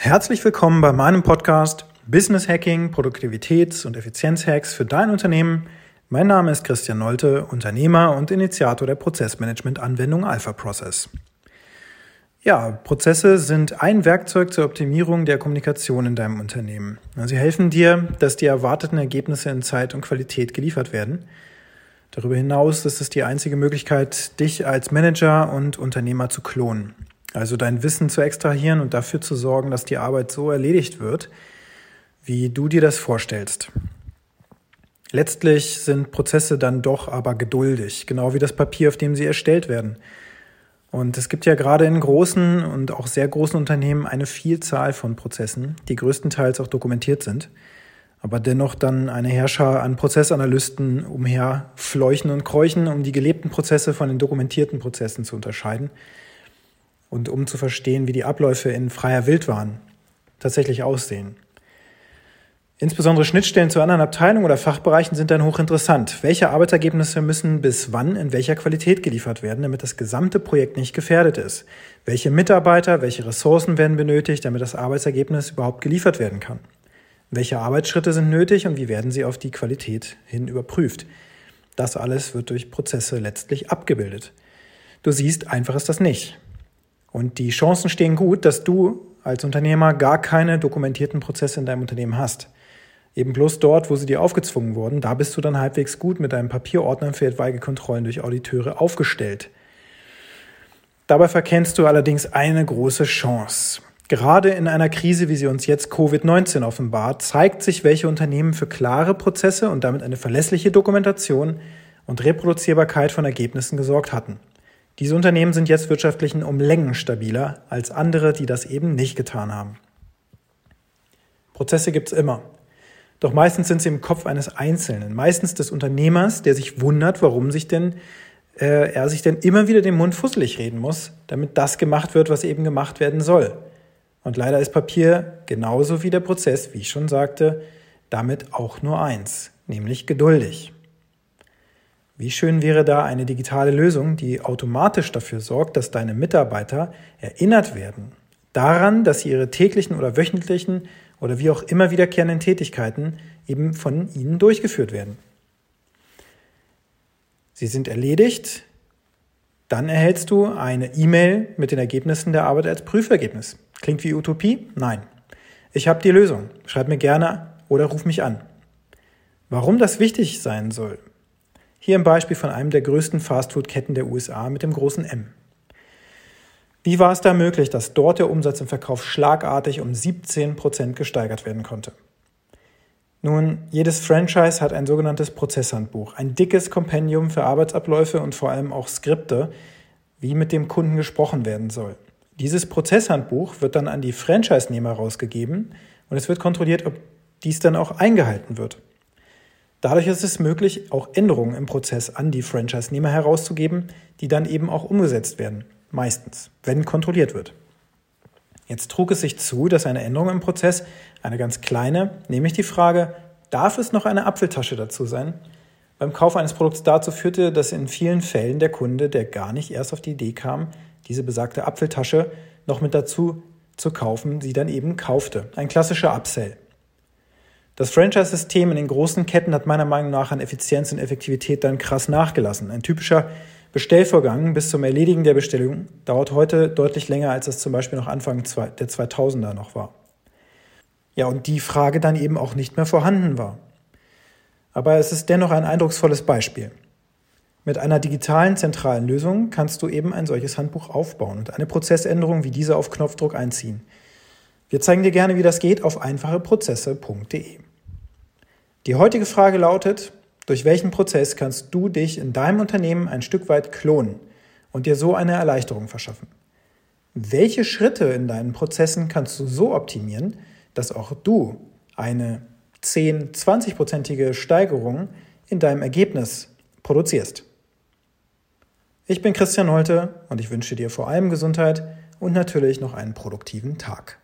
Herzlich willkommen bei meinem Podcast Business Hacking, Produktivitäts- und Effizienzhacks für dein Unternehmen. Mein Name ist Christian Nolte, Unternehmer und Initiator der Prozessmanagement-Anwendung Alpha Process. Ja, Prozesse sind ein Werkzeug zur Optimierung der Kommunikation in deinem Unternehmen. Sie helfen dir, dass die erwarteten Ergebnisse in Zeit und Qualität geliefert werden. Darüber hinaus ist es die einzige Möglichkeit, dich als Manager und Unternehmer zu klonen. Also dein Wissen zu extrahieren und dafür zu sorgen, dass die Arbeit so erledigt wird, wie du dir das vorstellst. Letztlich sind Prozesse dann doch aber geduldig, genau wie das Papier, auf dem sie erstellt werden. Und es gibt ja gerade in großen und auch sehr großen Unternehmen eine Vielzahl von Prozessen, die größtenteils auch dokumentiert sind, aber dennoch dann eine Herrscher an Prozessanalysten umherfleuchen und kräuchen, um die gelebten Prozesse von den dokumentierten Prozessen zu unterscheiden und um zu verstehen, wie die Abläufe in freier Wildbahn tatsächlich aussehen. Insbesondere Schnittstellen zu anderen Abteilungen oder Fachbereichen sind dann hochinteressant. Welche Arbeitsergebnisse müssen bis wann in welcher Qualität geliefert werden, damit das gesamte Projekt nicht gefährdet ist? Welche Mitarbeiter, welche Ressourcen werden benötigt, damit das Arbeitsergebnis überhaupt geliefert werden kann? Welche Arbeitsschritte sind nötig und wie werden sie auf die Qualität hin überprüft? Das alles wird durch Prozesse letztlich abgebildet. Du siehst, einfach ist das nicht. Und die Chancen stehen gut, dass du als Unternehmer gar keine dokumentierten Prozesse in deinem Unternehmen hast. Eben bloß dort, wo sie dir aufgezwungen wurden, da bist du dann halbwegs gut mit deinem Papierordner für etwaige Kontrollen durch Auditeure aufgestellt. Dabei verkennst du allerdings eine große Chance. Gerade in einer Krise, wie sie uns jetzt Covid-19 offenbart, zeigt sich, welche Unternehmen für klare Prozesse und damit eine verlässliche Dokumentation und Reproduzierbarkeit von Ergebnissen gesorgt hatten. Diese Unternehmen sind jetzt wirtschaftlich um Längen stabiler als andere, die das eben nicht getan haben. Prozesse gibt's immer. Doch meistens sind sie im Kopf eines Einzelnen, meistens des Unternehmers, der sich wundert, warum sich denn äh, er sich denn immer wieder den Mund fusselig reden muss, damit das gemacht wird, was eben gemacht werden soll. Und leider ist Papier genauso wie der Prozess, wie ich schon sagte, damit auch nur eins, nämlich geduldig. Wie schön wäre da eine digitale Lösung, die automatisch dafür sorgt, dass deine Mitarbeiter erinnert werden daran, dass sie ihre täglichen oder wöchentlichen oder wie auch immer wiederkehrenden Tätigkeiten eben von ihnen durchgeführt werden. Sie sind erledigt, dann erhältst du eine E-Mail mit den Ergebnissen der Arbeit als Prüfergebnis. Klingt wie Utopie? Nein. Ich habe die Lösung. Schreib mir gerne oder ruf mich an. Warum das wichtig sein soll, hier ein Beispiel von einem der größten Fastfood-Ketten der USA mit dem großen M. Wie war es da möglich, dass dort der Umsatz im Verkauf schlagartig um 17 Prozent gesteigert werden konnte? Nun, jedes Franchise hat ein sogenanntes Prozesshandbuch, ein dickes Kompendium für Arbeitsabläufe und vor allem auch Skripte, wie mit dem Kunden gesprochen werden soll. Dieses Prozesshandbuch wird dann an die Franchise-Nehmer rausgegeben und es wird kontrolliert, ob dies dann auch eingehalten wird. Dadurch ist es möglich, auch Änderungen im Prozess an die Franchise-Nehmer herauszugeben, die dann eben auch umgesetzt werden. Meistens, wenn kontrolliert wird. Jetzt trug es sich zu, dass eine Änderung im Prozess, eine ganz kleine, nämlich die Frage, darf es noch eine Apfeltasche dazu sein, beim Kauf eines Produkts dazu führte, dass in vielen Fällen der Kunde, der gar nicht erst auf die Idee kam, diese besagte Apfeltasche noch mit dazu zu kaufen, sie dann eben kaufte. Ein klassischer Upsell. Das Franchise-System in den großen Ketten hat meiner Meinung nach an Effizienz und Effektivität dann krass nachgelassen. Ein typischer Bestellvorgang bis zum Erledigen der Bestellung dauert heute deutlich länger, als es zum Beispiel noch Anfang der 2000er noch war. Ja, und die Frage dann eben auch nicht mehr vorhanden war. Aber es ist dennoch ein eindrucksvolles Beispiel. Mit einer digitalen zentralen Lösung kannst du eben ein solches Handbuch aufbauen und eine Prozessänderung wie diese auf Knopfdruck einziehen. Wir zeigen dir gerne, wie das geht auf einfacheprozesse.de. Die heutige Frage lautet, durch welchen Prozess kannst du dich in deinem Unternehmen ein Stück weit klonen und dir so eine Erleichterung verschaffen? Welche Schritte in deinen Prozessen kannst du so optimieren, dass auch du eine 10, 20-prozentige Steigerung in deinem Ergebnis produzierst? Ich bin Christian Holte und ich wünsche dir vor allem Gesundheit und natürlich noch einen produktiven Tag.